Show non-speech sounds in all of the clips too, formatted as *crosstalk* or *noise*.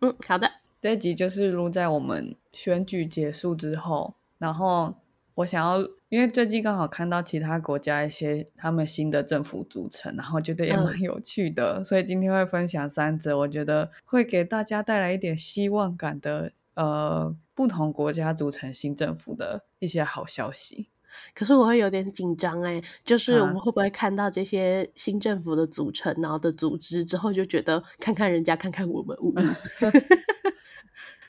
嗯，好的。这一集就是录在我们选举结束之后，然后我想要，因为最近刚好看到其他国家一些他们新的政府组成，然后觉得也蛮有趣的，所以今天会分享三则，我觉得会给大家带来一点希望感的，呃，不同国家组成新政府的一些好消息。可是我会有点紧张哎，就是我们会不会看到这些新政府的组成，然后的组织之后就觉得看看人家，看看我们，*laughs*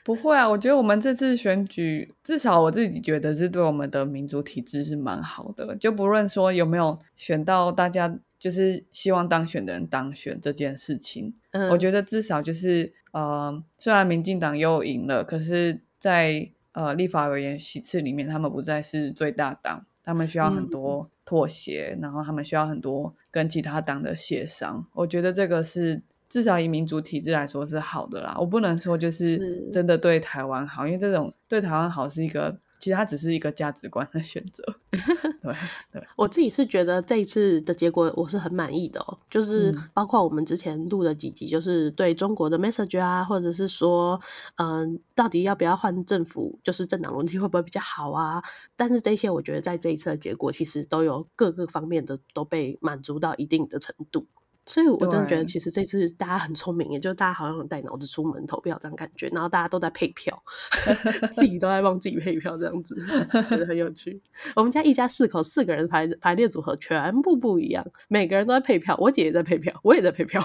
不会啊，我觉得我们这次选举，至少我自己觉得是对我们的民主体制是蛮好的。就不论说有没有选到大家就是希望当选的人当选这件事情，嗯我觉得至少就是呃，虽然民进党又赢了，可是，在呃立法委员席次里面，他们不再是最大党，他们需要很多妥协，然后他们需要很多跟其他党的协商。我觉得这个是。至少以民主体制来说是好的啦，我不能说就是真的对台湾好，因为这种对台湾好是一个，其实它只是一个价值观的选择。*laughs* 对对，我自己是觉得这一次的结果我是很满意的哦，就是包括我们之前录的几集，就是对中国的 message 啊，或者是说，嗯，到底要不要换政府，就是政党轮替会不会比较好啊？但是这些我觉得在这一次的结果，其实都有各个方面的都被满足到一定的程度。所以，我真的觉得其实这次大家很聪明，也就大家好像带脑子出门投票这样感觉，然后大家都在配票，*laughs* 自己都在帮自己配票这样子，觉得很有趣。我们家一家四口，四个人排排列组合全部不一样，每个人都在配票。我姐也在配票，我也在配票。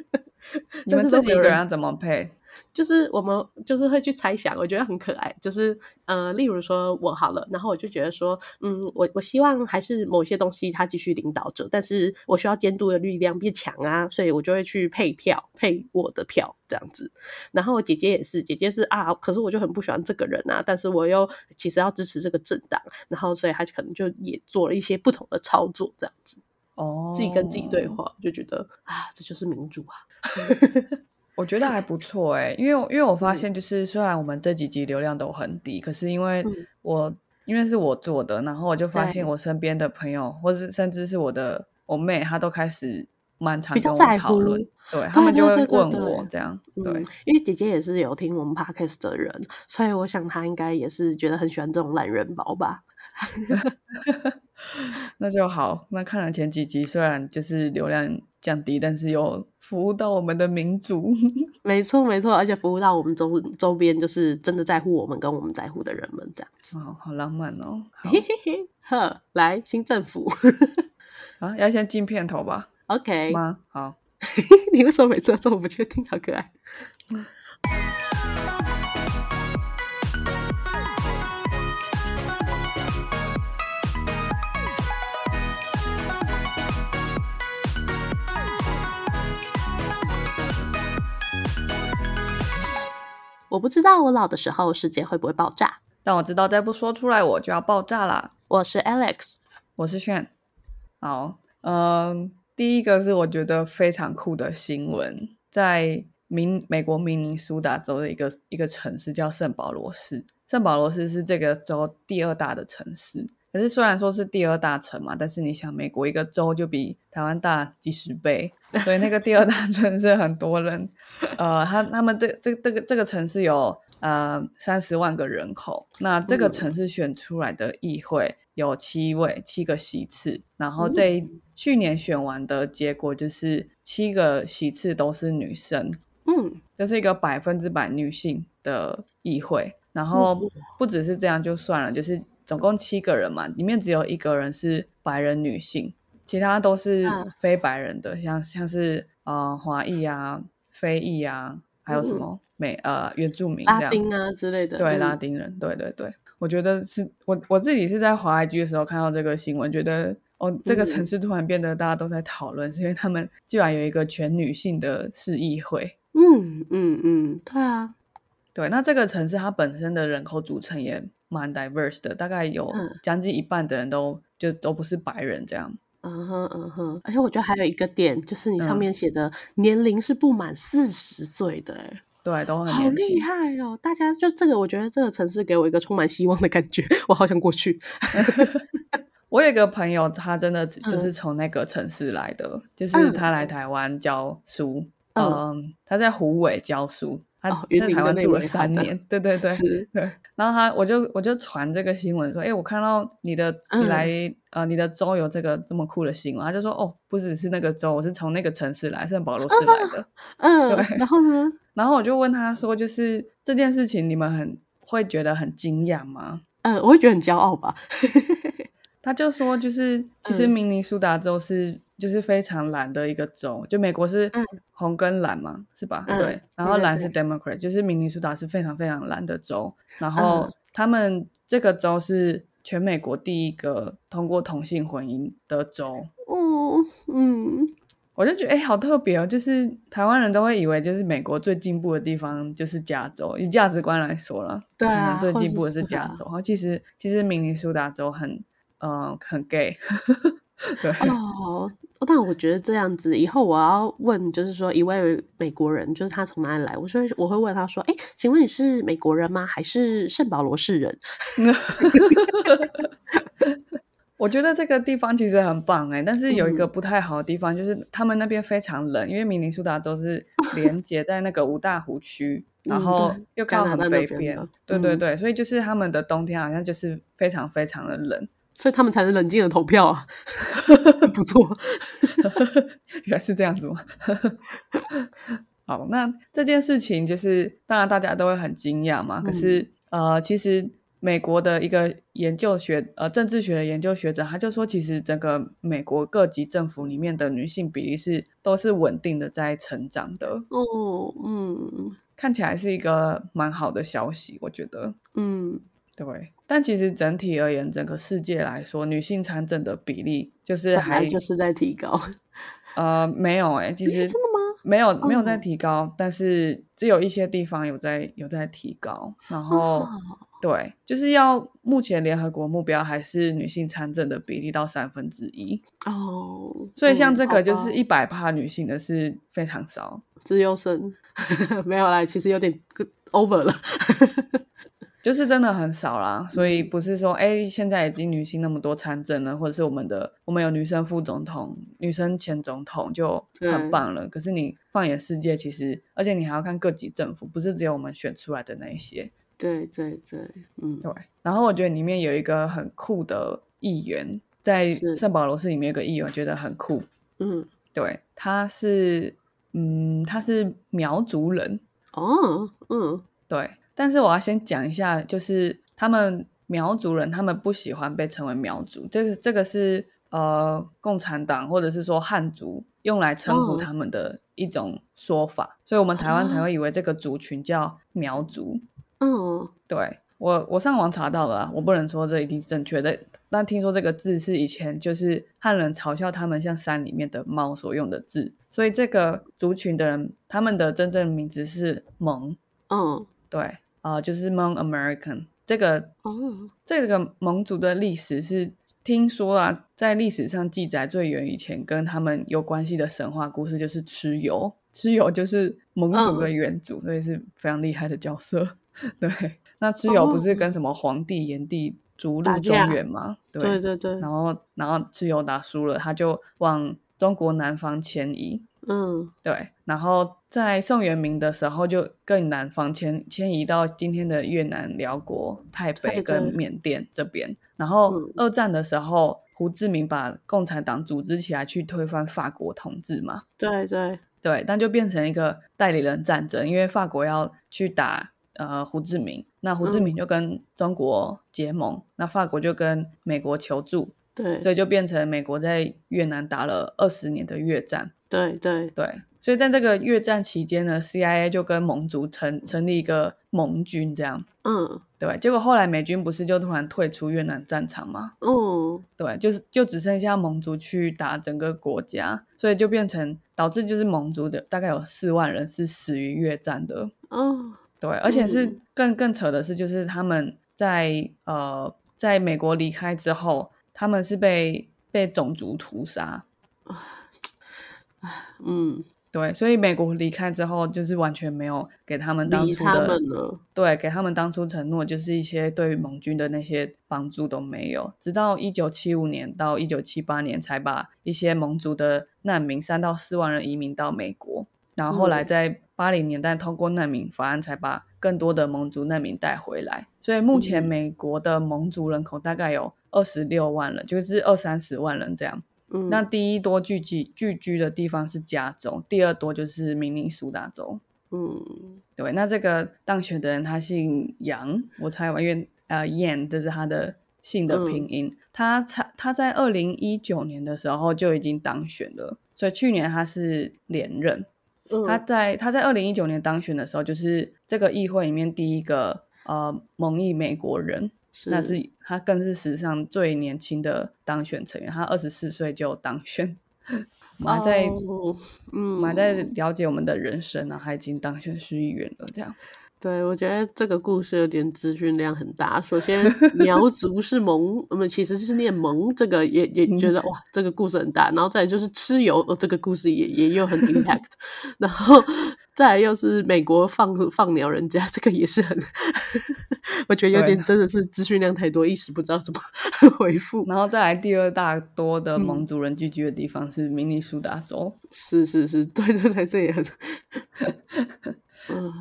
*laughs* 你们自己一个人怎么配？就是我们就是会去猜想，我觉得很可爱。就是呃，例如说我好了，然后我就觉得说，嗯，我我希望还是某些东西它继续领导着，但是我需要监督的力量变强啊，所以我就会去配票，配我的票这样子。然后我姐姐也是，姐姐是啊，可是我就很不喜欢这个人啊，但是我又其实要支持这个政党，然后所以她可能就也做了一些不同的操作这样子。哦，自己跟自己对话，就觉得啊，这就是民主啊。*laughs* 我觉得还不错哎，因为因为我发现，就是虽然我们这几集流量都很低，可是因为我因为是我做的，然后我就发现我身边的朋友，或是甚至是我的我妹，她都开始蛮常跟我讨论，对他们就会问我这样，对，因为姐姐也是有听我们 podcast 的人，所以我想她应该也是觉得很喜欢这种懒人包吧。*laughs* 那就好。那看了前几集，虽然就是流量降低，但是又服务到我们的民族。*laughs* 没错，没错，而且服务到我们周周边，就是真的在乎我们跟我们在乎的人们，这样子。哦，好浪漫哦。*laughs* 嘿嘿嘿，*laughs* 呵，来新政府啊，要先进片头吧？OK 吗？好。你为什么每次都这么不确定？好可爱。我不知道我老的时候世界会不会爆炸，但我知道再不说出来我就要爆炸啦。我是 Alex，我是炫。好，嗯，第一个是我觉得非常酷的新闻，在明美国明尼苏达州的一个一个城市叫圣保罗市。圣保罗市是这个州第二大的城市。可是虽然说是第二大城嘛，但是你想，美国一个州就比台湾大几十倍，所以那个第二大 *laughs* 城市很多人。呃，他他们这这这个这个城市有呃三十万个人口，那这个城市选出来的议会有七位七个席次，然后这去年选完的结果就是七个席次都是女生，嗯，这是一个百分之百女性的议会。然后不只是这样就算了，就是。总共七个人嘛，里面只有一个人是白人女性，其他都是非白人的，像像是呃华裔啊、非裔啊，还有什么美呃原住民、拉丁啊之类的。对，拉丁人，对对对，我觉得是我我自己是在华 IG 的时候看到这个新闻，觉得哦，这个城市突然变得大家都在讨论，是因为他们居然有一个全女性的市议会。嗯嗯嗯，对啊，对，那这个城市它本身的人口组成也。蛮 diverse 的，大概有将近一半的人都就都不是白人这样。嗯哼嗯哼，而且我觉得还有一个点，就是你上面写的年龄是不满四十岁的，哎，对，都很好厉害哦！大家就这个，我觉得这个城市给我一个充满希望的感觉，我好想过去。*laughs* 我有一个朋友，他真的就是从那个城市来的，就是他来台湾教书，嗯，他在湖尾教书。他在台湾住了三年，*laughs* 对对对对。*laughs* 然后他我就我就传这个新闻说，哎，我看到你的你嗯来、呃你的州有这个这么酷的新闻，他就说哦，不只是那个州，我是从那个城市来，圣保罗市来的。*laughs* 嗯，对然后呢？然后我就问他说，就是这件事情你们很会觉得很惊讶吗？嗯，我会觉得很骄傲吧。他就说，就是其实嗯明尼苏达州是、就是非常蓝的一个州，就美国是嗯红跟蓝嘛，是吧？嗯对，然后蓝是 Democrat，就是明尼苏达是非常非常蓝的州，然后嗯他们这个州是全美国第一个通过同性婚姻的州。嗯，嗯，我就觉得哎、好特别哦！就是台湾人都会以为，就是美国最进步的地方就是加州，以价值观来说了，对最进步的是加州。然后其实其实明尼苏达州很呃很 gay，对，*laughs* *laughs* 哦，但我觉得这样子以后我要问，就是说一位美国人，就是他从哪里来，我说我会问他说，哎，请问你是美国人吗？还是圣保罗市人？*laughs* 我觉得这个地方其实很棒哎，但是有一个嗯不太好的地方，就是他们那边非常冷，因为明尼苏达州是 *laughs* 连接在那个五大湖区，然嗯后又靠很北边对对对，所以就是他们的冬天好像就是非常非常的冷。所以他们才能冷静的投票啊，*laughs* 不错。*laughs* 原来是这样子吗？*laughs* 好，那这件事情就是，当然大家都会很惊讶嘛。可是，呃，其实美国的一个研究学，呃，政治学的研究学者，他就说，其实整个美国各级政府里面的女性比例是都是稳定的在成长的，哦，嗯看起来是一个蛮好的消息，我觉得。嗯，对，但其实整体而言，整个世界来说，女性参政的比例就是本还就是在提高。呃没有哎、其实真的吗？没有没有在哦提高，但是只有一些地方有在有在提高。然后、哦对，就是要目前联合国目标还是女性参政的比例到三分之一，哦，所以像这个就是一百帕女性的是非常少。自由生 *laughs* 没有啦，其实有点 over 了。就是真的很少啦，所以嗯。不是说哎，现在已经女性那么多参政了，或者是我们的我们有女生副总统、女生前总统就很棒了。可是你放眼世界，其实而且你还要看各级政府，不是只有我们选出来的那一些。对对对，嗯，对，然后我觉得里面有一个很酷的议员，在圣保罗市里面有个议员，我觉得很酷。嗯，对，他是嗯，他是苗族人，哦，嗯，对，但是我要先讲一下，就是他们苗族人，他们不喜欢被称为苗族，这个这个是呃共产党或者是说汉族用来称呼哦他们的一种说法，所以我们台湾才哦。会以为这个族群叫苗族。嗯，对我，我上网查到了啊，我不能说这一定是正确的，但听说这个字是以前就是汉人嘲笑他们像山里面的猫所用的字，所以这个族群的人，他们的真正名字是蒙，嗯，对，啊、呃，就是 Hmong American。这个哦，这个蒙族的历史是听说啊，在历史上记载最远以前跟他们有关系的神话故事就是蚩尤，蚩尤就是蒙族的元祖，所以是非常厉害的角色。*laughs* 对，那蚩尤不是跟什么皇帝、炎帝逐鹿中原吗？对对对，然后然后蚩尤打输了，他就往中国南方迁移。嗯，对，然后在宋元明的时候，就更南方迁迁移到今天的越南、辽国、泰北跟缅甸这边。然后嗯二战的时候，胡志明把共产党组织起来去推翻法国统治嘛。对对，对，但就变成一个代理人战争，因为法国要去打呃胡志明，那胡志明就跟中国结盟，那法国就跟美国求助，对所以就变成美国在越南打了二十年的越战。对对，对，所以在这个越战期间呢，CIA 就跟盟族成成立一个盟军，这样。嗯对，结果后来美军不是就突然退出越南战场吗？嗯，对，就是就只剩下盟族去打整个国家，所以就变成导致就是盟族的大概有四万人是死于越战的。哦，对，而且是嗯更更扯的是，就是他们在呃在美国离开之后，他们是被被种族屠杀。嗯，对，所以美国离开之后，就是完全没有给他们当初的对，给他们当初承诺，就是一些对于盟军的那些帮助都没有，直到一九七五年到一九七八年才把一些盟族的难民三到四万人移民到美国，然后后来在八零年代通过难民法案，才把更多的蒙族难民带回来。所以目前美国的蒙族人口大概有二十六万人，就是二三十万人这样。嗯，那第一多聚集聚居的地方是加州，第二多就是明尼苏达州。嗯对，那这个当选的人他姓杨，我猜吧，因为呃 Yan 这是他的姓的拼音。他才他在二零一九年的时候就已经当选了，所以去年他是连任。嗯，他在他在二零一九年当选的时候，就是这个议会里面第一个呃蒙裔美国人，那是他更是史上最年轻的当选成员，他二十四岁就当选。我们还在，我们还在了解我们的人生啊，他已经当选市议员了，这样。对，我觉得这个故事有点资讯量很大。首先，苗 *laughs* 族是蒙，我们其实是念蒙，这个也也觉得哇，这个故事很大。然后再来就是蚩尤，哦，这个故事也也又很 impact。*laughs* 然后再来又是美国放放鸟人家，这个也是很，*laughs* 我觉得有点真的是资讯量太多，一时不知道怎么回复。然后再来第二大多的蒙族人聚居的地方是明尼苏达州，是是是，对对对，这也很。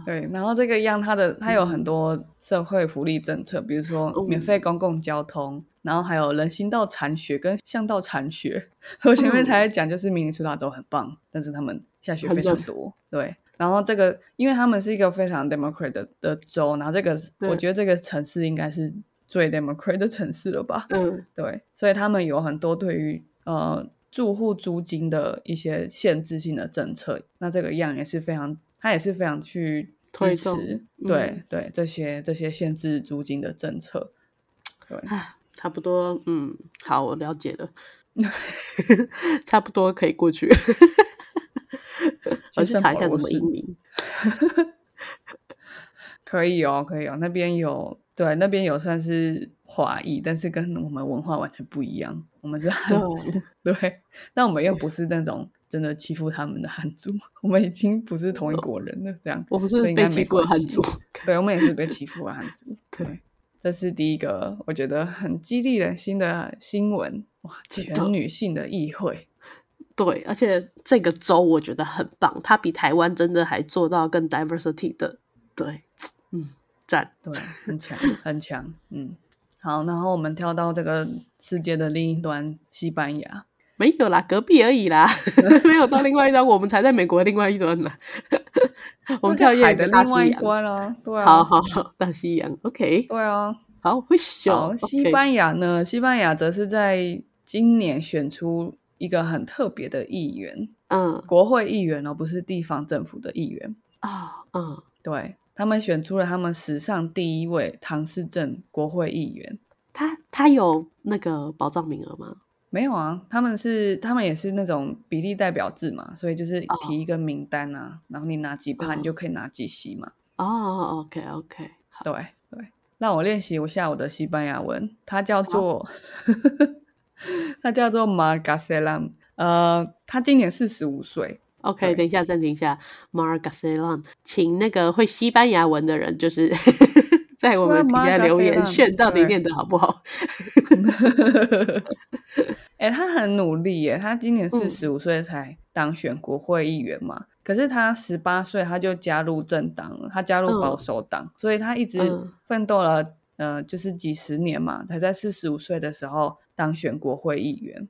对，然后这个样，它的它有很多社会福利政策，比如说免费公共交通，然后还有人行道铲雪跟巷道铲雪。*laughs* 我前面才讲，就是明尼苏达州很棒，但是他们下雪非常多。对，然后这个因为他们是一个非常 democrat 的的州，然后这个我觉得这个城市应该是最 democrat 的城市了吧？嗯，对，所以他们有很多对于呃住户租金的一些限制性的政策。那这个样也是非常。他也是非常去支持，对对这些这些限制租金的政策，对，差不多，嗯，好，我了解了，*laughs* 差不多可以过去，*laughs* 我去查一下怎么移民，可以哦，可以哦，那边有，对，那边有算是华裔，但是跟我们文化完全不一样，我们是汉族，对，那我们又不是那种。真的欺负他们的汉族，*laughs* 我们已经不是同一国人了。这样，我不是被欺负的汉族，对，我们也是被欺负的汉族。*laughs* 对，这是第一个我觉得很激励人心的新闻。哇，全女性的议会，对，而且这个州我觉得很棒，它比台湾真的还做到更 diversity 的。对，嗯，赞，对，很强，很强。嗯，好，然后我们跳到这个世界的另一端，西班牙。没有啦，隔壁而已啦，*laughs* 没有到另外一端，我们才在美国另外一端呢。我们跳海的另外一端 *laughs* 啊，对啊，好好好，大西洋，OK，对啊，好，会小。西班牙呢？西班牙则是在今年选出一个很特别的议员，嗯，国会议员哦，不是地方政府的议员啊，嗯，对他们选出了他们史上第一位唐氏镇国会议员。他他有那个保障名额吗？没有啊，他们是他们也是那种比例代表制嘛，所以就是提一个名单啊，然后你拿几趴，你就可以拿几席嘛。哦，OK OK，对对，让我练习我下我的西班牙文，它叫做 *laughs* 它叫做 Margaselan，呃，他今年四十五岁。OK，等一下暂停一下，Margaselan，请那个会西班牙文的人就是。在我们底下留言，炫到底念的好不好？*laughs* 哎，他很努力耶，他今年四十五岁才当选国会议员嘛。可是他十八岁他就加入政党了，他加入保守党，所以他一直奋斗了，呃，就是几十年嘛，才在四十五岁的时候当选国会议员。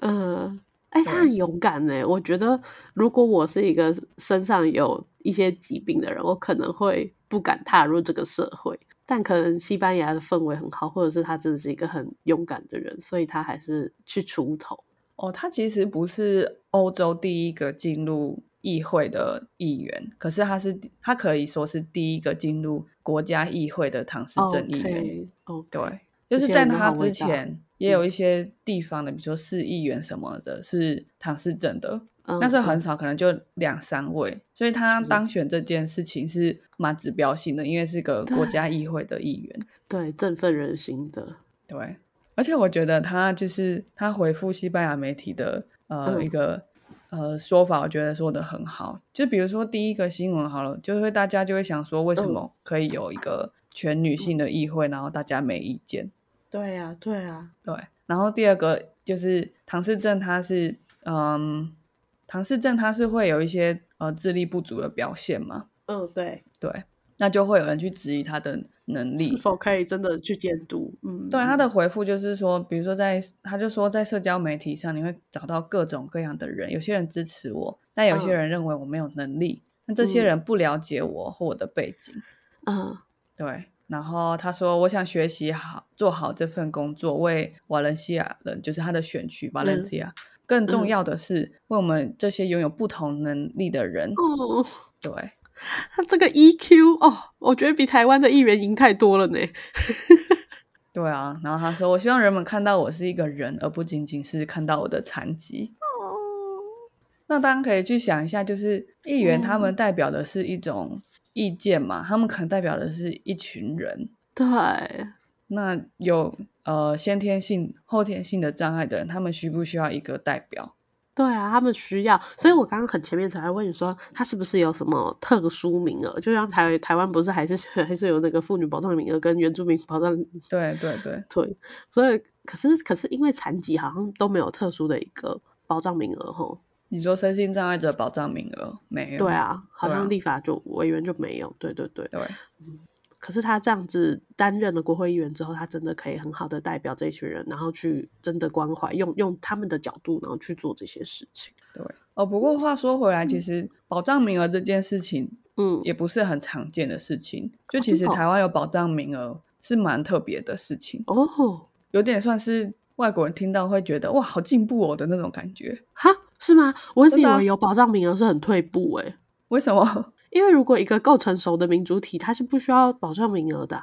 嗯，哎，他很勇敢呢。我觉得，如果我是一个身上有一些疾病的人，我可能会。不敢踏入这个社会，但可能西班牙的氛围很好，或者是他真的是一个很勇敢的人，所以他还是去出头。哦，他其实不是欧洲第一个进入议会的议员，可是他是他可以说是第一个进入国家议会的唐氏镇议员。哦，对，就是在他之前也有一些地方的，比如说市议员什么的，是唐氏镇的。但是很少，可能就两三位，所以他当选这件事情是蛮指标性的，因为是个国家议会的议员，对，振奋人心的。对，而且我觉得他就是他回复西班牙媒体的呃一个呃说法，我觉得说的很好。就比如说第一个新闻好了，就会大家就会想说，为什么可以有一个全女性的议会，然后大家没意见？对呀，对呀，对。然后第二个就是唐氏症，他是嗯。唐氏症它是会有一些呃智力不足的表现嘛，嗯，对，对，那就会有人去质疑他的能力是否可以真的去监督？嗯，对他的回复就是说，比如说在，他就说在社交媒体上，你会找到各种各样的人，有些人支持我，但有些人认为我没有能力，那这些人不了解我或我的背景，嗯，对。然后他说，我想学习好，做好这份工作，为瓦伦西亚人，就是他的选区瓦伦西亚。更重要的是，为我们这些拥有不同能力的人，哦，对。他 *laughs* 这个 EQ 哦，我觉得比台湾的议员赢太多了呢。*laughs* 对啊，然后他说：“我希望人们看到我是一个人，而不仅仅是看到我的残疾。”哦，那当然可以去想一下，就是议员他们代表的是一种意见嘛，他们可能代表的是一群人。对，那有呃先天性、后天性的障碍的人，他们需不需要一个代表？对啊，他们需要，所以我刚刚很前面才问你说，他是不是有什么特殊名额？就像台台湾不是还是 *laughs* 还是有那个妇女保障名额跟原住民保障？对对对对，所以可是可是因为残疾好像都没有特殊的一个保障名额吼。你说身心障碍者保障名额没有？对啊，好像立法就委员就没有。对对对对。可是他这样子担任了国会议员之后，他真的可以很好的代表这一群人，然后去真的关怀，用用他们的角度，然后去做这些事情。对哦，不过话说回来，其实保障名额这件事情，嗯，也不是很常见的事情。就其实台湾有保障名额是蛮特别的事情哦，有点算是外国人听到会觉得哇，好进步哦的那种感觉。哈，是吗？我一直以为有保障名额是很退步诶，为什么？因为如果一个够成熟的民主体，它是不需要保障名额的。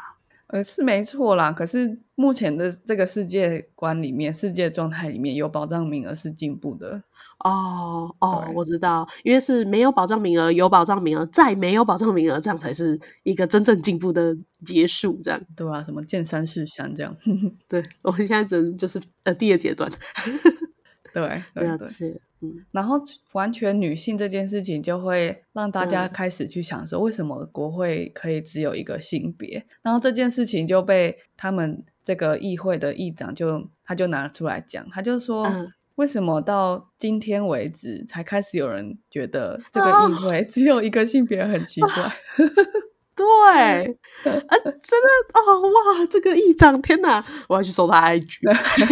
呃，是没错啦。可是目前的这个世界观里面，世界状态里面有保障名额是进步的。哦哦，我知道，因为是没有保障名额，有保障名额，再没有保障名额，这样才是一个真正进步的结束。这样对啊，什么见山是山这样。对，我们现在只能就是呃第二阶段。*laughs* 对，对对。嗯，然后完全女性这件事情就会让大家开始去想说，为什么国会可以只有一个性别？然后这件事情就被他们这个议会的议长就他就拿出来讲，他就说，为什么到今天为止才开始有人觉得这个议会只有一个性别很奇怪？*laughs* 对，*laughs* 啊，真的哦，哇，这个议长，天哪，我要去搜他 IG，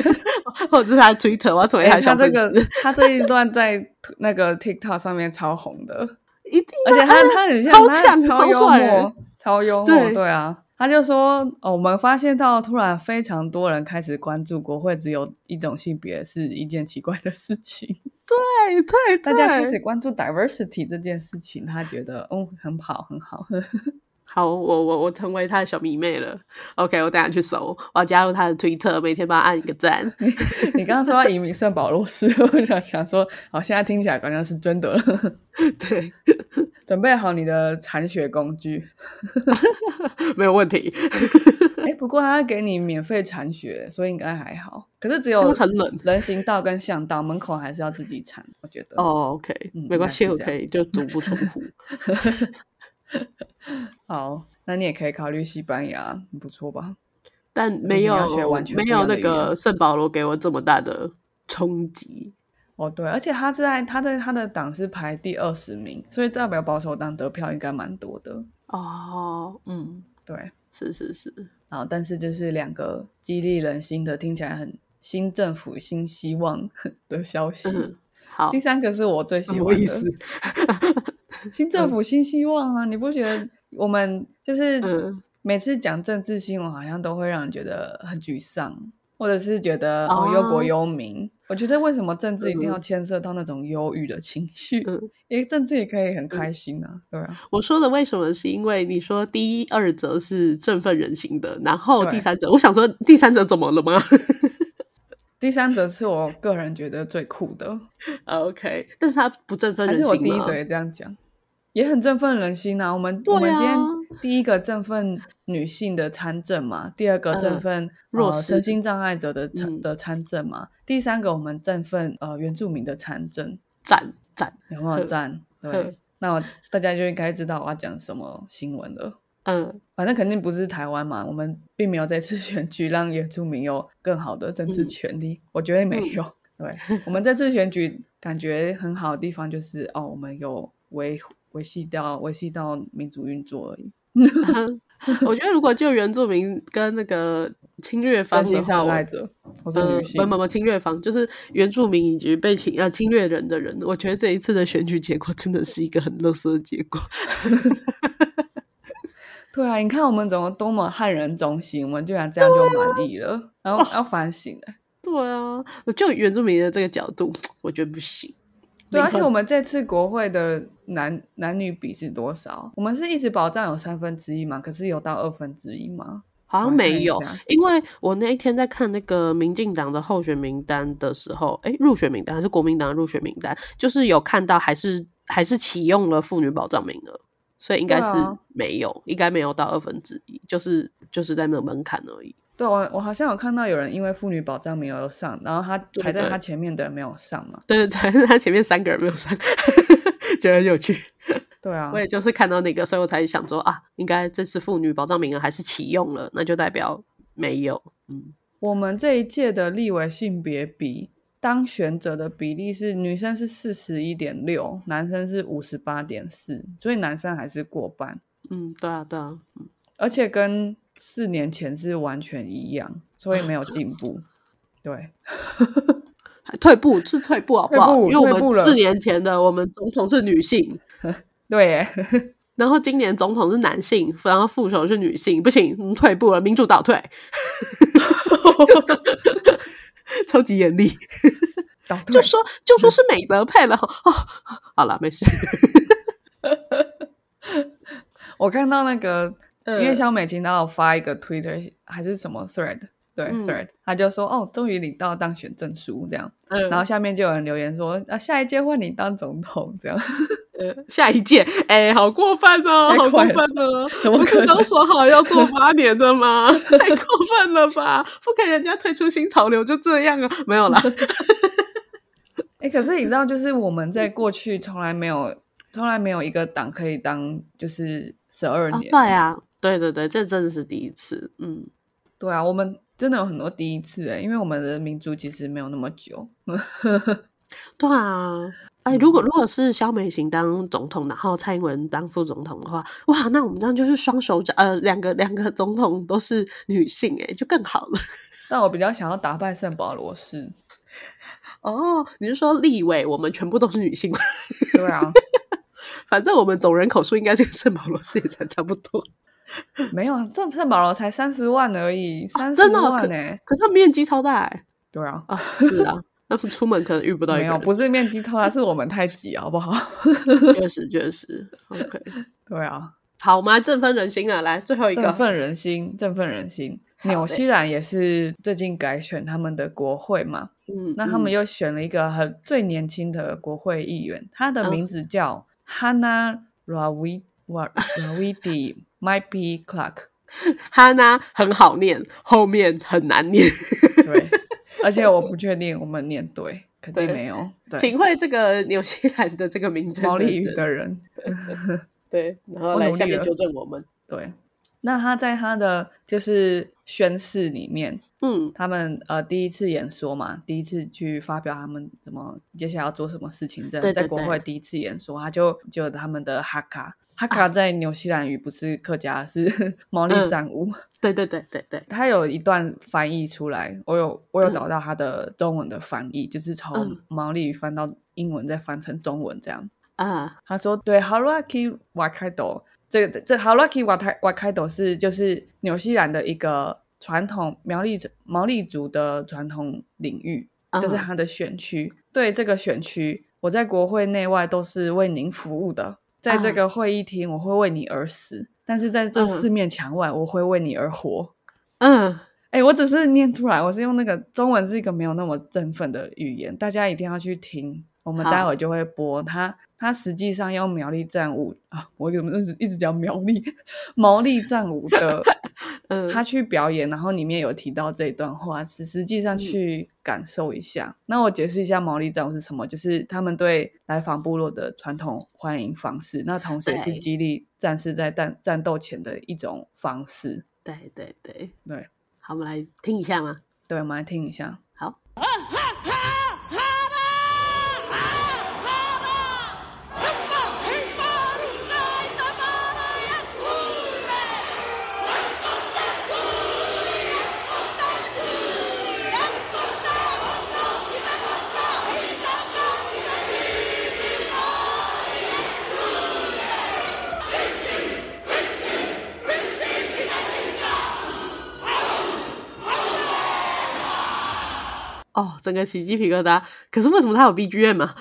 *laughs* 或者是他 Twitter，我要成为他小粉丝。他这一段在那个 TikTok 上面超红的，一定，而且他他很像，超强，超幽默，超幽默，对啊。他就说，哦，我们发现到突然非常多人开始关注国会只有一种性别是一件奇怪的事情。*laughs* 对对，大家开始关注 diversity 这件事情，他觉得，哦，很好，很好。好，我我我成为他的小迷妹了。OK，我等下去搜，我要加入他的推特，每天帮他按一个赞。*laughs* 你刚刚说要移民圣保罗市，*laughs* 我想想说，好，现在听起来好像是真的了。*laughs* 对，准备好你的铲雪工具，没有问题。哎，不过他给你免费铲雪，所以应该还好。可是只有很冷，人行道跟巷道门口还是要自己铲。我觉得哦，OK，没关系，我可以就足不出户。好，那你也可以考虑西班牙，不错吧？但没有没有那个圣保罗给我这么大的冲击。哦，对，而且他在他在他的党是排第二十名，所以代表保守党得票应该蛮多的。哦，嗯，对，是是是。然后，但是就是两个激励人心的，听起来很新政府新希望的消息。好，第三个是我最喜欢的。*laughs* 新政府新希望啊！你不觉得我们就是每次讲政治新闻，好像都会让人觉得很沮丧，或者是觉得哦忧国忧民？我觉得为什么政治一定要牵涉到那种忧郁的情绪？因为政治也可以很开心啊，对啊。我说的为什么是因为你说第一二则是振奋人心的，然后第三者，我想说第三者怎么了吗？*laughs* 第三者是我个人觉得最酷的，OK，但是他不振奋人心还是我第一嘴这样讲？也很振奋人心啊！我们我们今天第一个振奋女性的参政嘛，第二个振奋弱身心障碍者的参的参政嘛，第三个我们振奋呃原住民的参政，赞赞有没有赞？对，那大家就应该知道我要讲什么新闻了。嗯，反正肯定不是台湾嘛，我们并没有这次选举让原住民有更好的政治权利，我觉得没有。对我们这次选举感觉很好的地方就是哦，我们有维维系到维系到民主运作而已。*laughs* 我觉得如果就原住民跟那个侵略方真心受害者，或是女性，不不不，侵略方就是原住民以及被侵呃侵略人的人，我觉得这一次的选举结果真的是一个很乐色的结果。*laughs* *laughs* 对啊，你看我们怎么多么汉人中心，我们居然这样就满意了，然后要反省了。对啊，就原住民的这个角度，我觉得不行。对，而且我们这次国会的男男女比是多少？我们是一直保障有三分之一嘛？可是有到二分之一吗？好像没有，因为我那一天在看那个民进党的候选名单的时候，哎，入选名单还是国民党入选名单，就是有看到还是还是启用了妇女保障名额，所以应该是没有，应该没有到二分之一，就是就是在那门槛而已。对，我我好像有看到有人因为妇女保障没有上，然后他排在他前面的人没有上嘛？对，排在他前面三个人没有上，*laughs* 觉得很有趣。对啊，我也就是看到那个，所以我才想说啊，应该这次妇女保障名额还是启用了，那就代表没有。嗯，我们这一届的立委性别比当选者的比例是女生是四十一点六，男生是五十八点四，所以男生还是过半。嗯，对啊，对啊，嗯，而且跟。四年前是完全一样，所以没有 *laughs* 进步。对，*laughs* 退步是退步好不好？因为我们四年前的我们总统是女性，*laughs* 对。然后今年总统是男性，然后副手是女性，不行，退步了，民主倒退，超级严厉。就说就说是美德配了哦，好了，没事。我看到那个。因为肖美琴她有发一个 Twitter 还是什么 Thread，对 Thread，他就说哦，终于领到当选证书这样，然后下面就有人留言说啊，下一届换你当总统这样，*laughs* 呃，下一届，哎，好过分哦，好过分哦，不是都说好要做 *laughs* 八年的吗？太过分了吧，不给人家推出新潮流就这样啊？没有啦。*laughs* 哎，可是你知道，就是我们在过去从来没有，从来没有一个党可以当就是十二年，对啊。对对对，这真的是第一次。嗯，对啊，我们真的有很多第一次哎，因为我们的民族其实没有那么久。*laughs* 对啊，哎，如果如果是肖美琴当总统，然后蔡英文当副总统的话，哇，那我们这样就是双手掌，呃，两个两个总统都是女性，哎，就更好了。*laughs* 但我比较想要打败圣保罗斯。哦，你是说立委我们全部都是女性吗？对啊，*laughs* 反正我们总人口数应该跟圣保罗斯也才差不多。*laughs* 没有啊，这圣保罗才三十万而已，三十万呢？可是它面积超大，*laughs* 对啊，啊是啊，那出门可能遇不到。没有，不是面积超大，是我们太挤，好不好？*laughs* 确实确实，OK，对啊，好，我们来振奋人心了，来最后一个振奋人心，振奋人心。纽西兰也是最近改选他们的国会嘛，嗯，那他们又选了一个很最年轻的国会议员，他的名字叫 Hannah Rawidi Rawidi。Might be Clark，*laughs* 他呢很好念，后面很难念。对，*laughs* 而且我不确定我们念对，肯定没有。请会这个纽西兰的这个名字毛利语的人，*laughs* 对，然后来下面纠正我们。对，那他在他的就是宣誓里面，嗯，他们呃第一次演说嘛，第一次去发表他们怎么接下来要做什么事情，在在国会第一次演说，他就就他们的哈卡。哈卡在纽西兰语不是客家，是 *laughs* 毛利战舞。对对对对对，他有一段翻译出来，我有我有找到他的中文的翻译，就是从毛利语翻到英文，再翻成中文这样。啊，他说对，Hauraki Waikato，这个这 Hauraki Waikato 是就是纽西兰的一个传统苗栗毛利族的传统领域，就是他的选区。对这个选区，我在国会内外都是为您服务的。在这个会议厅，我会为你而死；但是在这四面墙外，我会为你而活。嗯，哎，我只是念出来，我是用那个中文，是一个没有那么振奋的语言，大家一定要去听。我们待会就会播它。它实际上用苗栗战舞啊，我怎么一直一直讲苗栗 *laughs* 毛栗战舞的，嗯，他去表演，然后里面有提到这一段话，是实际上去感受一下。那我解释一下毛利战舞是什么，就是他们对来访部落的传统欢迎方式，那同时也是激励战士在战战斗前的一种方式。对对对对，好，我们来听一下吗？对，我们来听一下。好。哦，整个起鸡皮疙瘩。可是为什么他有 BGM 啊？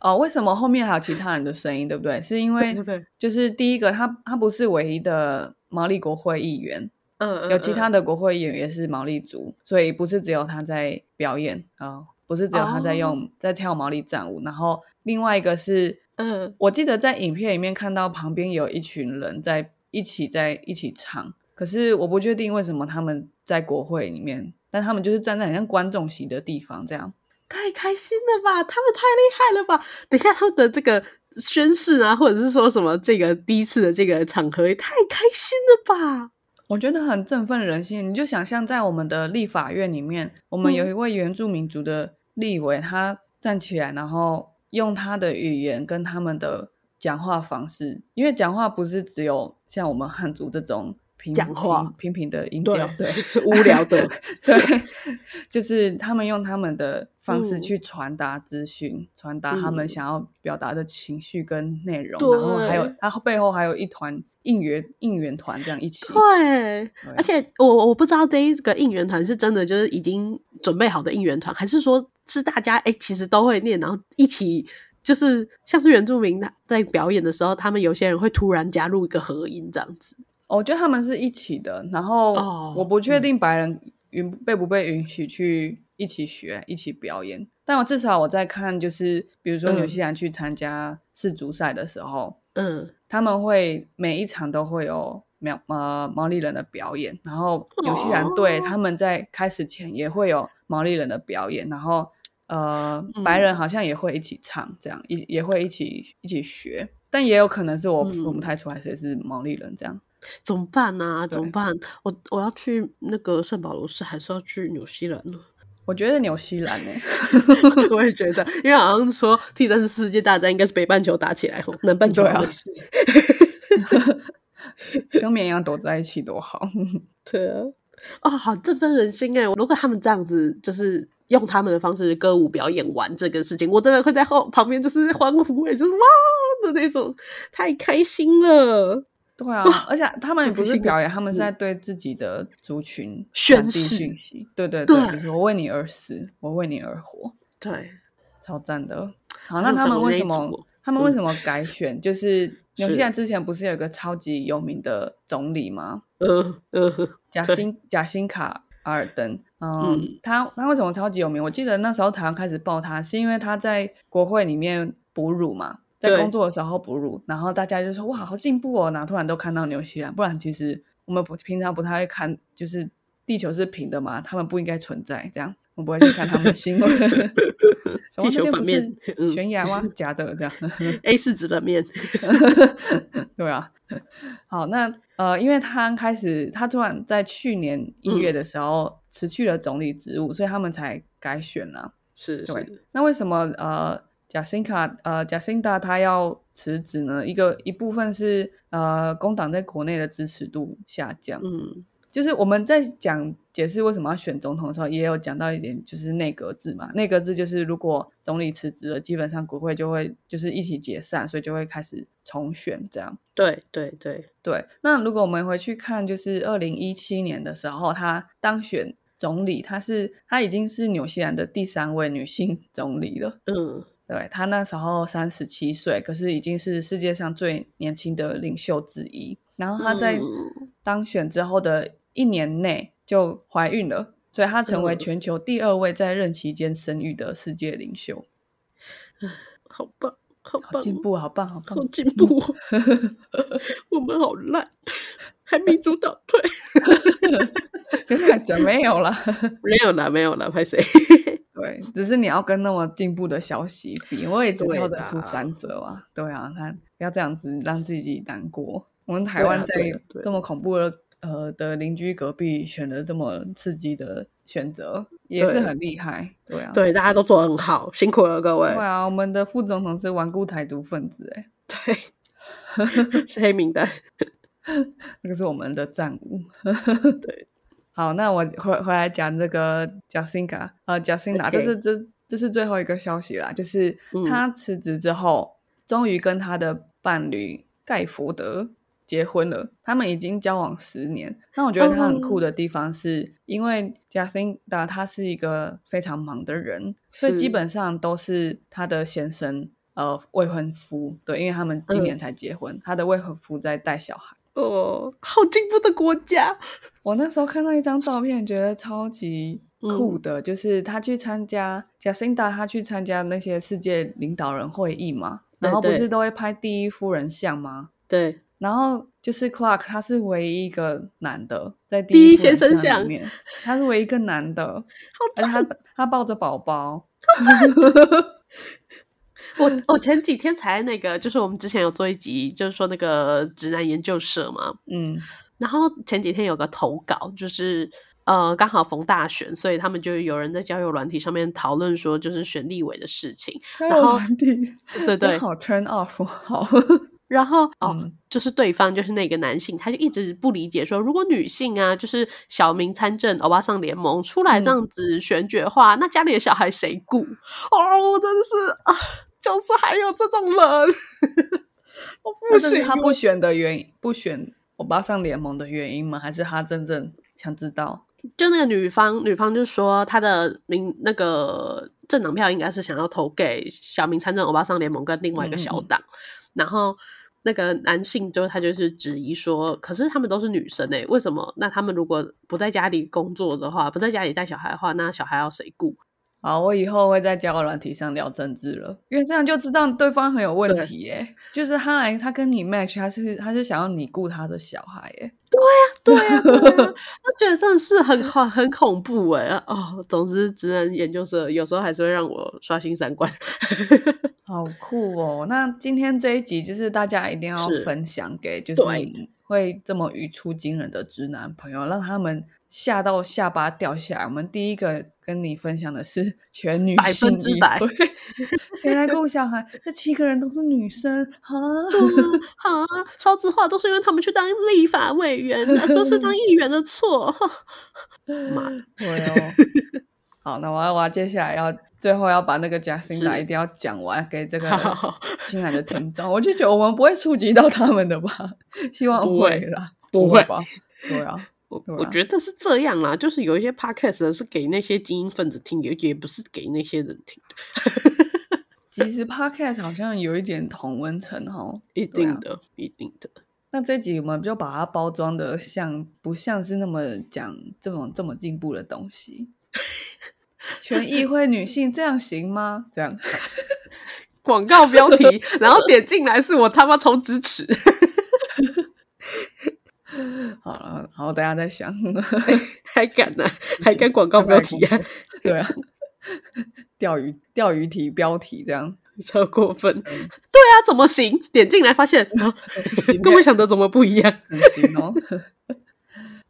哦，为什么后面还有其他人的声音，对不对？是因为就是第一个，他他不是唯一的毛利国会议员，嗯，有其他的国会议员也是毛利族，所以不是只有他在表演啊，不是只有他在用在跳毛利战舞。然后另外一个是，嗯，我记得在影片里面看到旁边有一群人在一起在一起唱，可是我不确定为什么他们在国会里面，但他们就是站在很像观众席的地方这样。太开心了吧！他们太厉害了吧！等一下他们的这个宣誓啊，或者是说什么这个第一次的这个场合，也太开心了吧！我觉得很振奋人心。你就想象在我们的立法院里面，我们有一位原住民族的立委，他站起来，然后用他的语言跟他们的讲话方式，因为讲话不是只有像我们汉族这种。讲话平平的音调，对 *laughs* 无聊的，*laughs* 对，就是他们用他们的方式去传达资讯，传达他们想要表达的情绪跟内容，然后还有他背后还有一团应援应援团这样一起。对，而且我我不知道这一个应援团是真的就是已经准备好的应援团，还是说是大家哎其实都会念，然后一起就是像是原住民在表演的时候，他们有些人会突然加入一个合音这样子。我觉得他们是一起的，然后我不确定白人允被不被允许去一起学、一起表演。但我至少我在看，就是比如说纽西兰去参加世足赛的时候，嗯，他们会每一场都会有毛呃毛利人的表演，然后纽西兰队他们在开始前也会有毛利人的表演，然后呃白人好像也会一起唱，这样也也会一起一起学，但也有可能是我分不太出来谁是毛利人这样。怎么办呢？怎么办？我我要去那个圣保罗市，还是要去纽西兰呢？*laughs* 我觉得纽西兰呢，*laughs* 我也觉得，因为好像说第三次世界大战应该是北半球打起来，南半球没事，跟绵羊 *laughs* 躲在一起多好。对啊，哦，好振奋人心哎！如果他们这样子，就是用他们的方式歌舞表演完这个事情，我真的会在后旁边就是欢呼哎，就是哇的那种，太开心了。对啊，而且他们也不是表演，他们是在对自己的族群宣誓讯息。对对对，就是我为你而死，我为你而活。对，超赞的。好，那他们为什么？他们为什么改 *laughs* 选？就是纽西兰之前不是有一个超级有名的总理吗？嗯嗯，贾辛贾辛卡阿尔登。嗯，他他为什么超级有名？我记得那时候台湾开始报他，是因为他在国会里面哺乳嘛。在工作的时候哺乳，然后大家就说哇，好进步哦！然后突然都看到纽西兰，不然其实我们不平常不太会看，就是地球是平的嘛，他们不应该存在。这样我不会去看他们的新闻。*laughs* 地球反面悬崖吗？假的这样。*laughs* A 是指反面。*laughs* 对啊。好，那呃，因为他开始，他突然在去年一月的时候辞去了总理职务，所以他们才改选了。是，对。那为什么呃？贾辛卡呃，贾辛达他要辞职呢，一个一部分是呃，工党在国内的支持度下降。嗯，就是我们在讲解释为什么要选总统的时候，也有讲到一点，就是内阁制嘛。内阁制就是如果总理辞职了，基本上国会就会就是一起解散，所以就会开始重选这样。对对对对。那如果我们回去看，就是二零一七年的时候，他当选总理，他是他已经是纽西兰的第三位女性总理了。嗯。对他那时候三十七岁，可是已经是世界上最年轻的领袖之一。然后他在当选之后的一年内就怀孕了，所以他成为全球第二位在任期间生育的世界领袖。好棒，好棒，进步，好棒，好棒，好进步。*laughs* 我们好烂，还民主倒退。*laughs* 没有了，*laughs* 没有啦，没有啦，拍谁？对，只是你要跟那么进步的消息比，我也只跳得出三折啊。对啊，他不要这样子让自己难过。我们台湾在这么恐怖的呃的邻居隔壁选了这么刺激的选择，也是很厉害。对啊，对，大家都做得很好，辛苦了各位。对啊，我们的副总统是顽固台独分子，哎，对，*laughs* 是黑名单，*laughs* 那个是我们的战舞。对。好，那我回回来讲这个贾辛卡，呃，贾辛达，这是这这是最后一个消息啦，就是他辞职之后，终于跟他的伴侣盖福德结婚了，他们已经交往十年。那我觉得他很酷的地方是，因为 Jacinda 他是一个非常忙的人，所以基本上都是他的先生呃未婚夫对，因为他们今年才结婚，他的未婚夫在带小孩。哦，好进步的国家！我那时候看到一张照片，觉得超级酷的，就是他去参加 Jacinda，他去参加那些世界领导人会议嘛，然后不是都会拍第一夫人像吗？对。然后就是 Clark，他是唯一一个男的在第一先生像里面，他是唯一一个男的，而且他他抱着宝宝。*laughs* *laughs* 我我前几天才那个，就是我们之前有做一集，就是说那个直男研究社嘛，嗯，然后前几天有个投稿，就是呃刚好逢大选，所以他们就有人在交友软体上面讨论说，就是选立委的事情。交友软体，对 *laughs* 对，好 turn off，好。*laughs* 然后哦，就是对方就是那个男性，他就一直不理解说，如果女性啊，就是小明参政、欧巴桑联盟出来这样子选举的话，那家里的小孩谁顾？哦，我真的是啊，就是还有这种人，我不行。他不选的原因，不选欧巴上联盟的原因吗？还是他真正想知道？就那个女方，女方就说她的名那个政党票应该是想要投给小明参政、欧巴桑联盟跟另外一个小党，然后。那个男性就他就是质疑说，可是他们都是女生哎，为什么？那他们如果不在家里工作的话，不在家里带小孩的话，那小孩要谁顾？好，我以后会在交友软体上聊政治了，因为这样就知道对方很有问题耶。就是他来，他跟你 match，他是他是想要你顾他的小孩耶。对呀，对呀，对呀，*laughs* 我觉得真的是很很很恐怖哎。哦，总之，职能研究社有时候还是会让我刷新三观。*laughs* 好酷哦！那今天这一集就是大家一定要分享给，就是会这么语出惊人的直男朋友，让他们。吓到下巴掉下来。我们第一个跟你分享的是 *laughs* 全女百分之百，谁来顾小孩？这七个人都是女生，哈，*laughs* 好，少子化都是因为他们去当立法委员，都是当议员的错。*laughs* 妈，对哦。好，那我要，我要接下来要最后要把那个贾欣达一定要讲完给这个亲爱的听众。我就觉得我们不会触及到他们的吧？*laughs* 希望会啦，不会吧？对啊。我觉得是这样啦，就是有一些 podcast 是给那些精英分子听，也也不是给那些人听的。*laughs* 其实 podcast 好像有一点同温层哈，*laughs* 一定的，一定的。那这集我们就把它包装的像不像是那么讲这种这么进步的东西？全议会女性这样行吗？这样广告标题，然后点进来是我他妈超支持。好了，好，大家在想，还敢呢？*laughs* 还敢广告标题啊？对啊，钓鱼钓鱼题标题这样超过分。对啊，怎么行？点进来发现 *laughs* 跟我想的怎么不一样？行哦。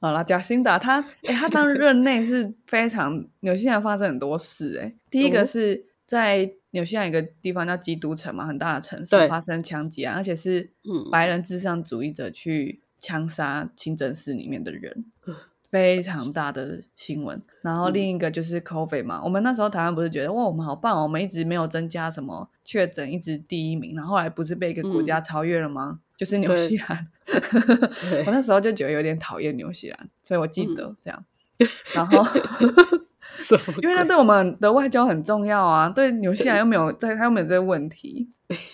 好了，贾辛达他哎，他当任内是非常纽西兰发生很多事哎。第一个是在纽西兰一个地方叫基督城嘛，很大的城市发生枪击案，而且是白人至上主义者去。枪杀清真寺里面的人，非常大的新闻。然后另一个就是 COVID 嘛，我们那时候台湾不是觉得哇，我们好棒，我们一直没有增加什么确诊，一直第一名。然后后来不是被一个国家超越了吗？就是纽西兰。我那时候就觉得有点讨厌纽西兰，所以我记得这样。然后，*laughs* 因为那对我们的外交很重要啊。对纽西兰又没有在，他又没有这个问题。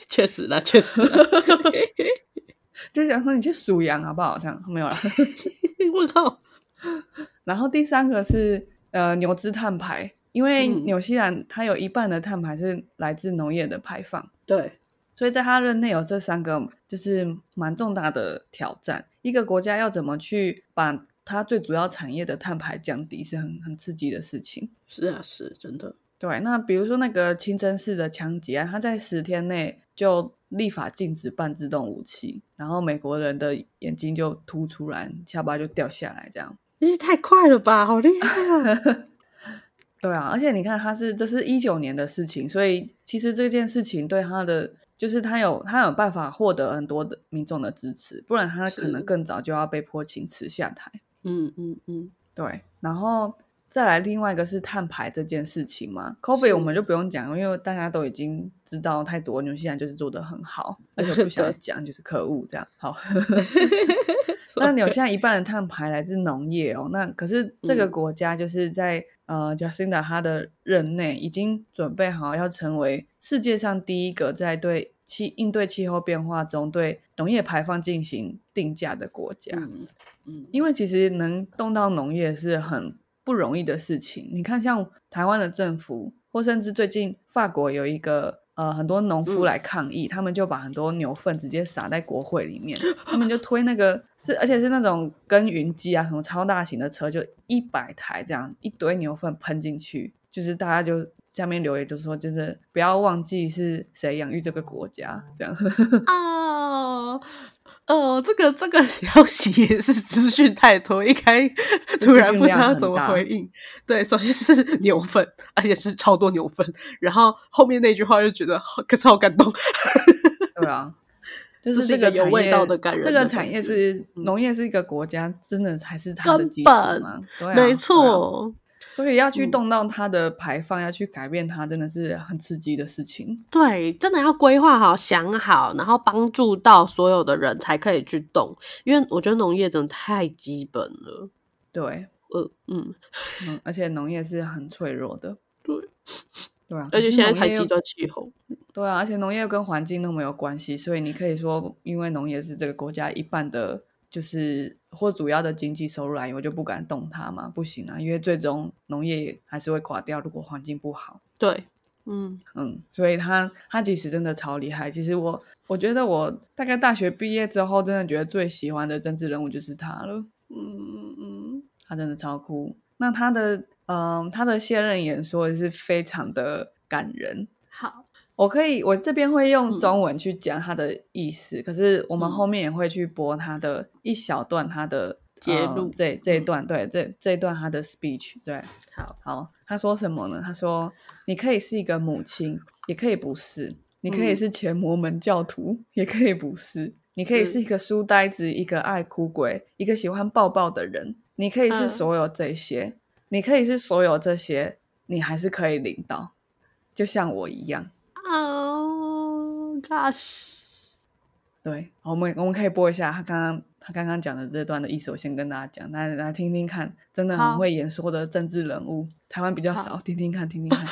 确实啦，确实。*laughs* 就想说你去数羊好不好？这样没有了。我靠！然后第三个是呃牛脂碳排，因为纽西兰它有一半的碳排是来自农业的排放。对，所以在他任内有这三个就是蛮重大的挑战。一个国家要怎么去把它最主要产业的碳排降低，是很很刺激的事情。是啊，是真的。对，那比如说那个清真寺的枪击案，他在十天内就。立法禁止半自动武器，然后美国人的眼睛就凸出来，下巴就掉下来，这样，这太快了吧，好厉害啊！*laughs* 对啊，而且你看，他是这是一九年的事情，所以其实这件事情对他的，就是他有他有办法获得很多的民众的支持，不然他可能更早就要被迫请辞下台。嗯嗯嗯，对。然后再来另外一个是碳排这件事情嘛，COVID 是我们就不用讲，因为大家都已经知道太多，纽西兰就是做的很好，而且不 *laughs* 想对讲，就是可恶这样。好，*laughs* 那纽西兰一半的碳排来自农业哦，那可是这个嗯国家就是在、呃 Jacinda 他的任内已经准备好要成为世界上第一个在对气应对气候变化中对农业排放进行定价的国家。嗯嗯，因为其实能动到农业是很不容易的事情。你看，像台湾的政府，或甚至最近法国有一个呃很多农夫嗯来抗议，他们就把很多牛粪直接撒在国会里面，他们就推那个是而且是那种耕耘机啊，什么超大型的车，就一百台这样一堆牛粪喷进去，就是大家就。下面留言就说，就是不要忘记是谁养育这个国家，这样。*laughs* 哦。哦，这个这个 *laughs* 消息也是资讯太多，一开 *laughs* 突然不知道怎么回应。对，首先是 *laughs* 牛粪，而且是超多牛粪，然后后面那句话就觉得好，可是好感动。对啊，就这是这个有味道的感人这个产业是嗯农业是一个国家，真的才是它的根基础本嘛？对啊，没错，所以要去嗯动到它的排放，要去改变它，真的是很刺激的事情。对，真的要规划好、想好，然后帮助到所有的人才可以去动。因为我觉得农业真的太基本了。对，呃，嗯，嗯，而且农业是很脆弱的。对，对啊，而且现在还极端气候。对啊，而且农业跟环境那么有关系，所以你可以说，因为农业是这个国家一半的，就是或主要的经济收入来源，我就不敢动它嘛，不行啊，因为最终农业还是会垮掉，如果环境不好。对，嗯，嗯，所以他他其实真的超厉害。其实我我觉得我大概大学毕业之后，真的觉得最喜欢的政治人物就是他了。嗯嗯嗯他真的超酷。那他的嗯、他的卸任演说也是非常的感人。好，我可以，我这边会用嗯中文去讲他的意思，可是我们嗯后面也会去播他的一小段他的揭露呃这这一嗯段，对，这这一段他的 speech，对，好，好，他说什么呢？他说：“你可以是一个母亲，也可以不是；你可以嗯是前摩门教徒，也可以不是；你可以是是一个书呆子，一个爱哭鬼，一个喜欢抱抱的人。你可以是嗯所有这些，你可以是所有这些，你还是可以领导，就像我一样。哦，gosh，对，好我们我们可以播一下他刚刚他刚刚讲的这段的意思，我先跟大家讲，来来听听看，真的很好会演说的政治人物，台湾比较好少，听听看，听听看。”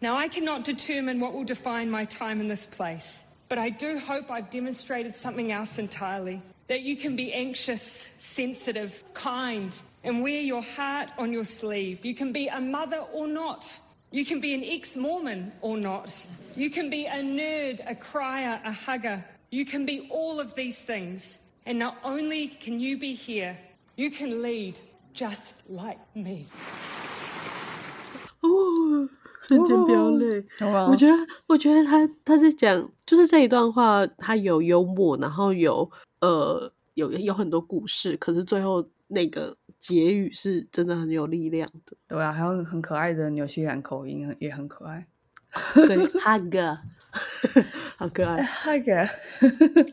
Now, *laughs* I cannot determine what will define my time in this place, but I do hope I've demonstrated something else entirely that you can be anxious, sensitive, kind, and wear your heart on your sleeve. You can be a mother or not. You can be an ex Mormon or not. You can be a nerd, a crier, a hugger. You can be all of these things. And not only can you be here, you can lead just like me. *laughs* 哦，瞬间飙泪。好不好我觉得，我觉得他他在讲，就是这一段话，他有幽默，然后有呃有有很多故事，可是最后那个 结语是真的很有力量的。对啊，还有很可爱的纽西兰口音也很可爱。*laughs* 对，*laughs* hug，*laughs* 好可爱，hug，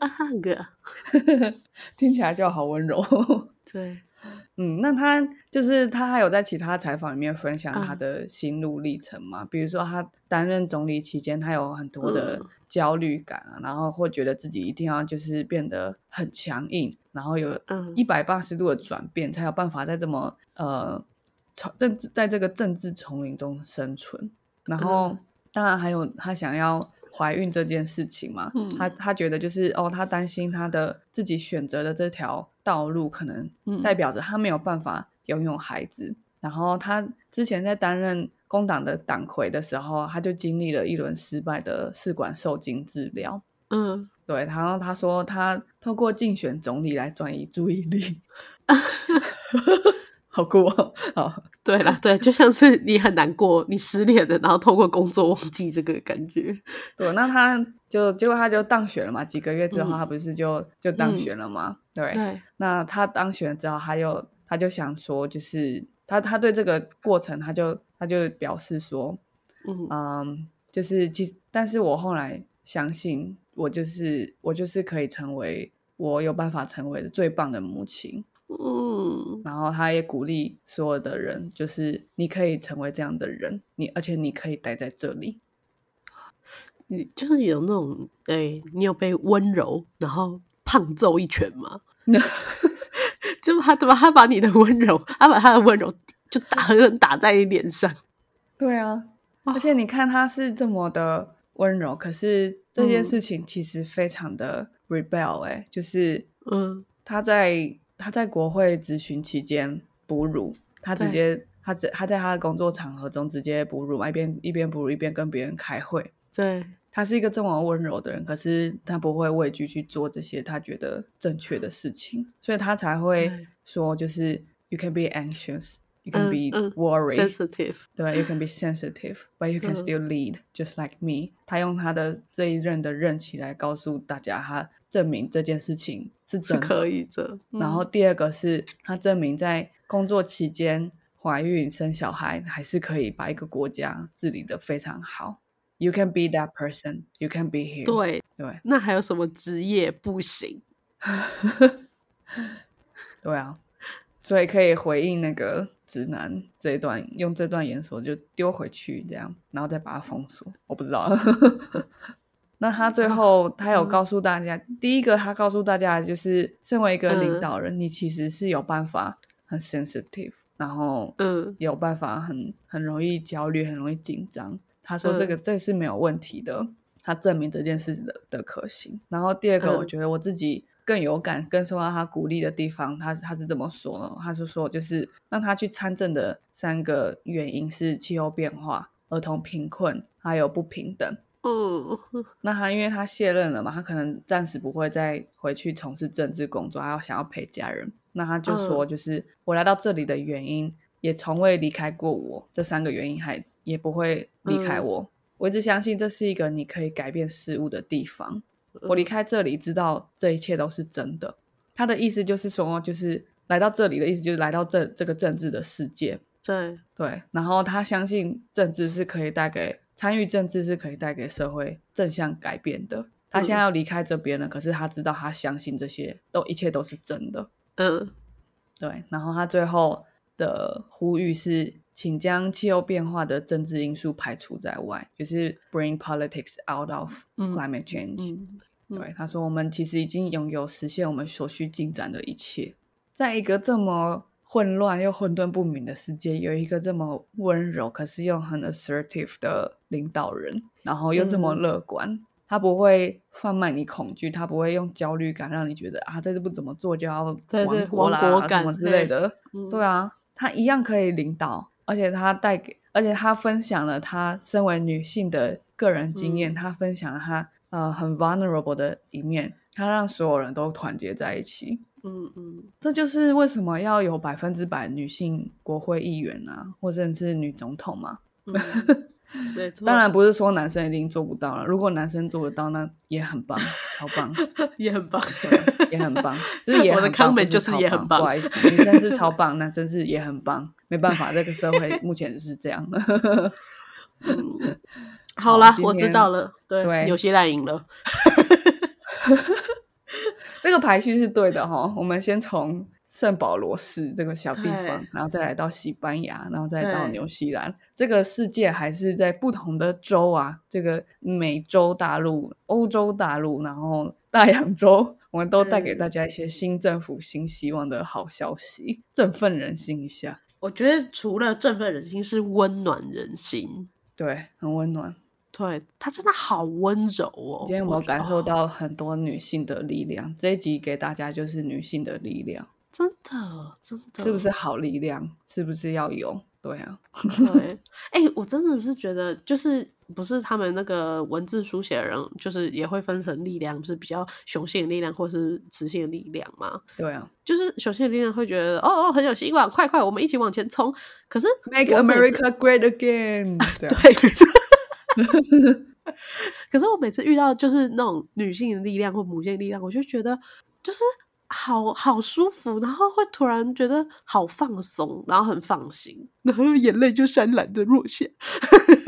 啊，hug，听起来就好温柔。对，嗯，那他就是他还有在其他采访里面分享他嗯。的心路历程嘛？比如说他担任总理期间，他有很多的嗯。焦虑感啊，然后会觉得自己一定要就是变得很强硬，然后有嗯。一百八十度的转变，才有办法在这么呃丛政治在这个政治丛林中生存。然后、嗯。当然还有他想要怀孕这件事情嘛，嗯。他他觉得就是哦，他担心他的自己选择的这条道路可能嗯代表着他没有办法拥有孩子。然后他之前在担任工党的党魁的时候，他就经历了一轮失败的试管受精治疗。嗯，对，然后他说他透过竞选总理来转移注意力，*laughs* 好酷哦！*laughs* 好，对啦，对，就像是你很难过，你失恋了，然后透过工作忘记这个感觉。*laughs* 对，那他就结果他就当选了嘛，几个月之后嗯他不是就就当嗯选了嘛？对，对，那他当选之后，他又他就想说，就是他他对这个过程，他就他就表示说，嗯嗯，就是其实，但是我后来相信，我就是我就是可以成为我有办法成为的最棒的母亲。嗯嗯然后他也鼓励所有的人，就是你可以成为这样的人，你而且你可以待在这里。你就是有那种，哎、你有被温柔然后胖揍一拳吗？*laughs* 就他对吧？他把你的温柔，他把他的温柔就打狠狠 *laughs* 打在你脸上。对啊，而且你看他是这么的温柔，可是这件嗯事情其实非常的 rebel 哎、就是嗯他在他在国会咨询期间哺乳，他直接他在他在他的工作场合中直接哺乳嘛，一边一边哺乳一边跟别人开会。对，他是一个这么温柔的人，可是他不会畏惧去做这些他觉得正确的事情，所以他才会对。说，就是 you can be anxious, you can 嗯 be 嗯 worried，、sensitive，对，you can be sensitive, but you can 嗯 still lead, just like me。他用他的这一任的任期来告诉大家，他证明这件事情是是真。可以的。然后第二个是他证明在工作期间怀孕生小孩，还是可以把一个国家治理的非常好。You can be that person, you can be here。对，对那还有什么职业不行？对啊，所以可以回应那个直男这一段，用这段言说就丢回去，这样，然后再把它封锁。我不知道。*laughs* 那他最后他有告诉大家，第一个他告诉大家就是，身为一个领嗯导人，你其实是有办法很 sensitive，然后嗯有办法很很容易焦虑，很容易紧张。他说这个、嗯这是没有问题的，他证明这件事的的可行。然后第二个，我嗯觉得我自己更有感、更受到他鼓励的地方，他他是这么说呢，他是说就是让他去参政的三个原因是气候变化、儿童贫困还有不平等。嗯 *laughs* 那他因为他卸任了嘛，他可能暂时不会再回去从事政治工作，他要想要陪家人。那他就说，嗯就是、我来到这里的原因，也从未离开过我。这三个原因还也不会离开嗯我。一直相信这是一个你可以改变事物的地方。我离开这里，知道这一切都是真的。他的意思就是说，就是来到这里的意思，就是来到这这个政治的世界。对，对，然后他相信政治是可以带给参与政治是可以带给社会正向改变的。他现在要离开这边了，可是他知道他相信这些都一切都是真的。嗯对，然后他最后的呼吁是，请将气候变化的政治因素排除在外，就是 bring politics out of 嗯 climate change。嗯对，他说我们其实已经拥有实现我们所需进展的一切，在一个这么混乱又混沌不明的世界，有一个这么温柔可是又很 assertive 的领导人，然后又这么嗯乐观。他不会贩卖你恐惧，他不会用焦虑感让你觉得啊，这不怎么做就要亡国啦什么之类的。嗯对啊，他一样可以领导，而且他带给，而且他分享了他身为女性的个人经验，嗯他分享了他呃很 vulnerable 的一面，他让所有人都团结在一起。嗯嗯这就是为什么要有百分之百女性国会议员啊，或者是女总统嘛。嗯，没 *laughs* 错，当然不是说男生一定做不到了，如果男生做得到，那也很棒，超棒。*laughs* 也很棒。也很棒，就是也我的很棒 comment 就是也很棒不好意思，女生是超棒，男生是也很棒，没办法，这个社会目前是这样。*laughs* 嗯，好啦，我知道了。对，对纽西兰赢了。这个排序是对的哈，我们先从圣保罗市这个小地方，然后再来到西班牙，然后再到对纽西兰。这个世界还是在不同的州啊，这个美洲大陆、欧洲大陆，然后大洋洲，我们都带给嗯大家一些新政府、新希望的好消息，振奋人心一下。我觉得除了振奋人心，是温暖人心。对，很温暖。对他真的好温柔哦。今天有没有我感受哦到很多女性的力量？这一集给大家就是女性的力量，真的真的是不是好力量？是不是要有？对啊，对，*laughs* 哎、我真的是觉得，就是不是他们那个文字书写的人，就是也会分成力量，是比较雄性的力量或是雌性的力量嘛？对啊就是雄性的力量会觉得，哦哦，很有希望，快快，我们一起往前冲。可是，Make America Great Again，对，没错。*laughs* 可是我每次遇到就是那种女性的力量或母性的力量，我就觉得就是好好舒服，然后会突然觉得好放松，然后很放心，然后眼泪就潸然的落下。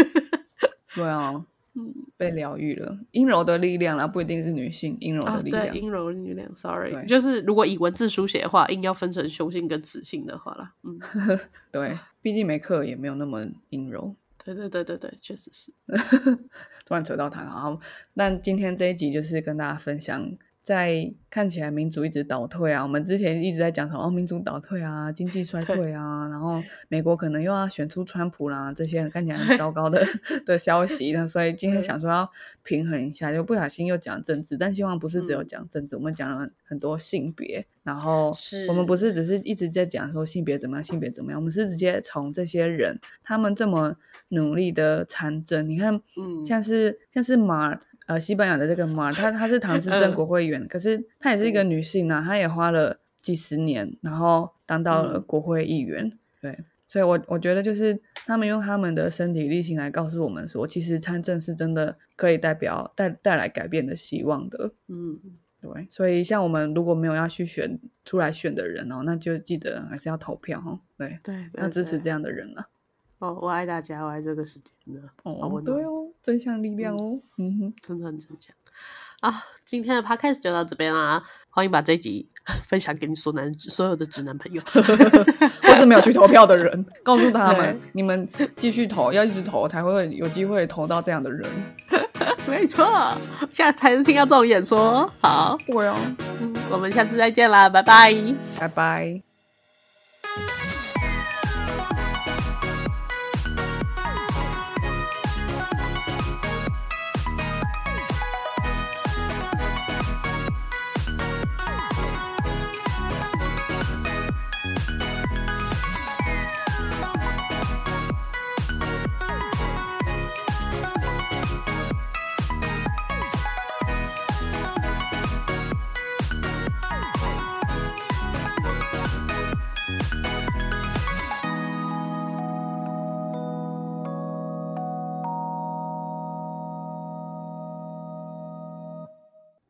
*laughs* 对啊，嗯，被疗愈了，阴柔的力量啦，不一定是女性阴柔的力量。阴柔力量，sorry，就是如果以文字书写的话，硬要分成雄性跟雌性的话啦，嗯，*laughs* 对，毕竟梅克尔也没有那么阴柔。对对对对对，确实是，*laughs* 突然扯到他，然后，那今天这一集就是跟大家分享，在看起来民主一直倒退啊，我们之前一直在讲什么哦，民主倒退啊，经济衰退啊，然后美国可能又要选出川普啦，这些看起来很糟糕的的消息，那所以今天想说要平衡一下，就不小心又讲政治，但希望不是只有嗯。讲政治，我们讲了很多性别，然后是我们不是只是一直在讲说性别怎么样，性别怎么样，我们是直接从这些人他们这么努力的参政，你看。嗯，像是像是马尔呃西班牙的这个马尔，她她是唐氏镇嗯国会议员，可是她也是一个女性啊，她也花了几十年，然后当到了嗯国会议员，对。所以我，我觉得就是他们用他们的身体力行来告诉我们说，其实参政是真的可以代表带带来改变的希望的。嗯，对，所以像我们如果没有要去选出来选的人哦，那就记得还是要投票哦。对，对，要支持这样的人啊。哦，我爱大家，我爱这个世界，的，哦，对哦，正向力量哦。嗯哼。真的很正向啊！今天的 podcast 就到这边啦，欢迎把这一集 *laughs* 分享给你所男所有的直男朋友。*laughs* 或是没有去投票的人，告诉他们，你们继续投，要一直投才会有机会投到这样的人。*laughs* 没错，现在才能听到这种演说。好，对啊，嗯，我们下次再见啦，拜拜。拜拜。